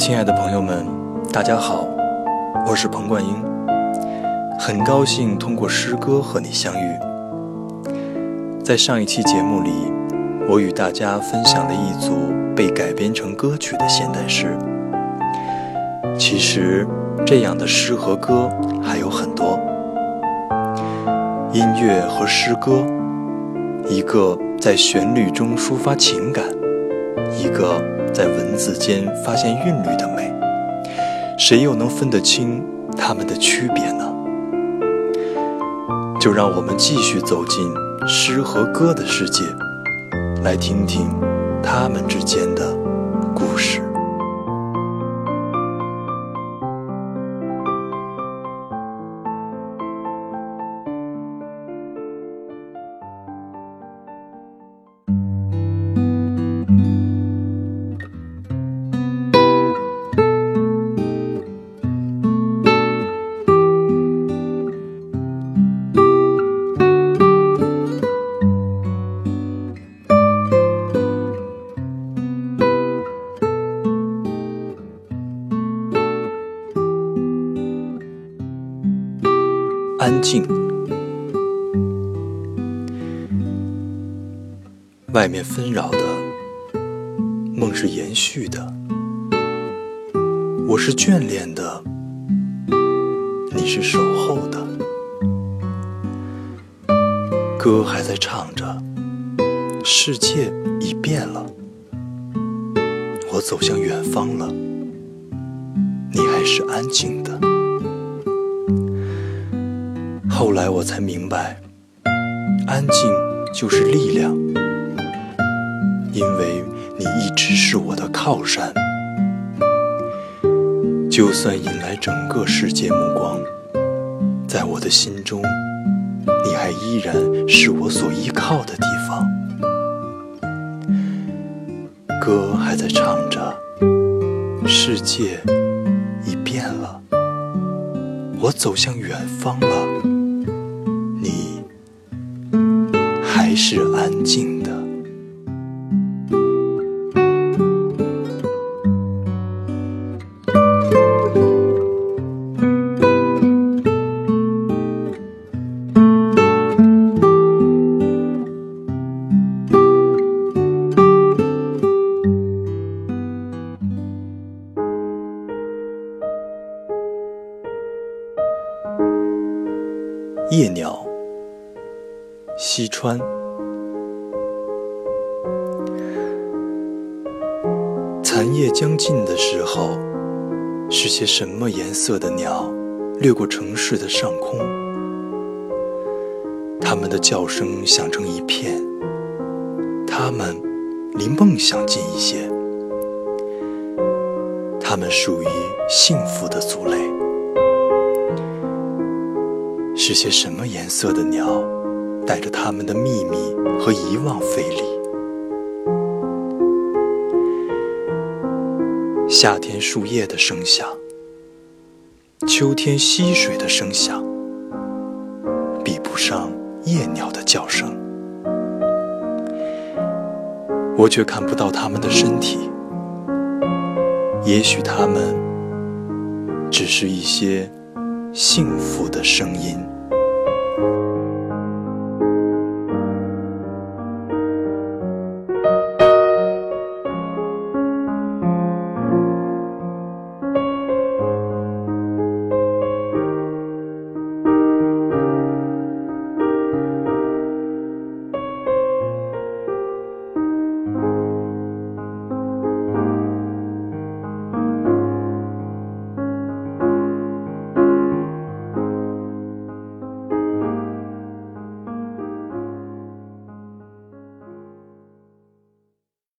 亲爱的朋友们大家好，我是彭冠英，很高兴通过诗歌和你相遇。在上一期节目里，我与大家分享了一组被改编成歌曲的现代诗。其实，这样的诗和歌还有很多。音乐和诗歌，一个在旋律中抒发情感，一个在文字间发现韵律的美。谁又能分得清它们的区别呢？就让我们继续走进诗和歌的世界，来听听它们之间的安静，外面纷扰的梦是延续的，我是眷恋的，你是守候的，歌还在唱着，世界已变了，我走向远方了，你还是安静的。后来我才明白，安静就是力量，因为你一直是我的靠山。就算引来整个世界目光，在我的心中，你还依然是我所依靠的地方。歌还在唱着，世界已变了，我走向远方了。是安静的。夜鸟，西川。寒夜将近的时候，是些什么颜色的鸟掠过城市的上空？它们的叫声响成一片。它们离梦想近一些。它们属于幸福的族类。是些什么颜色的鸟，带着它们的秘密和遗忘飞离？夏天树叶的声响，秋天溪水的声响，比不上夜鸟的叫声。我却看不到它们的身体，也许它们只是一些幸福的声音。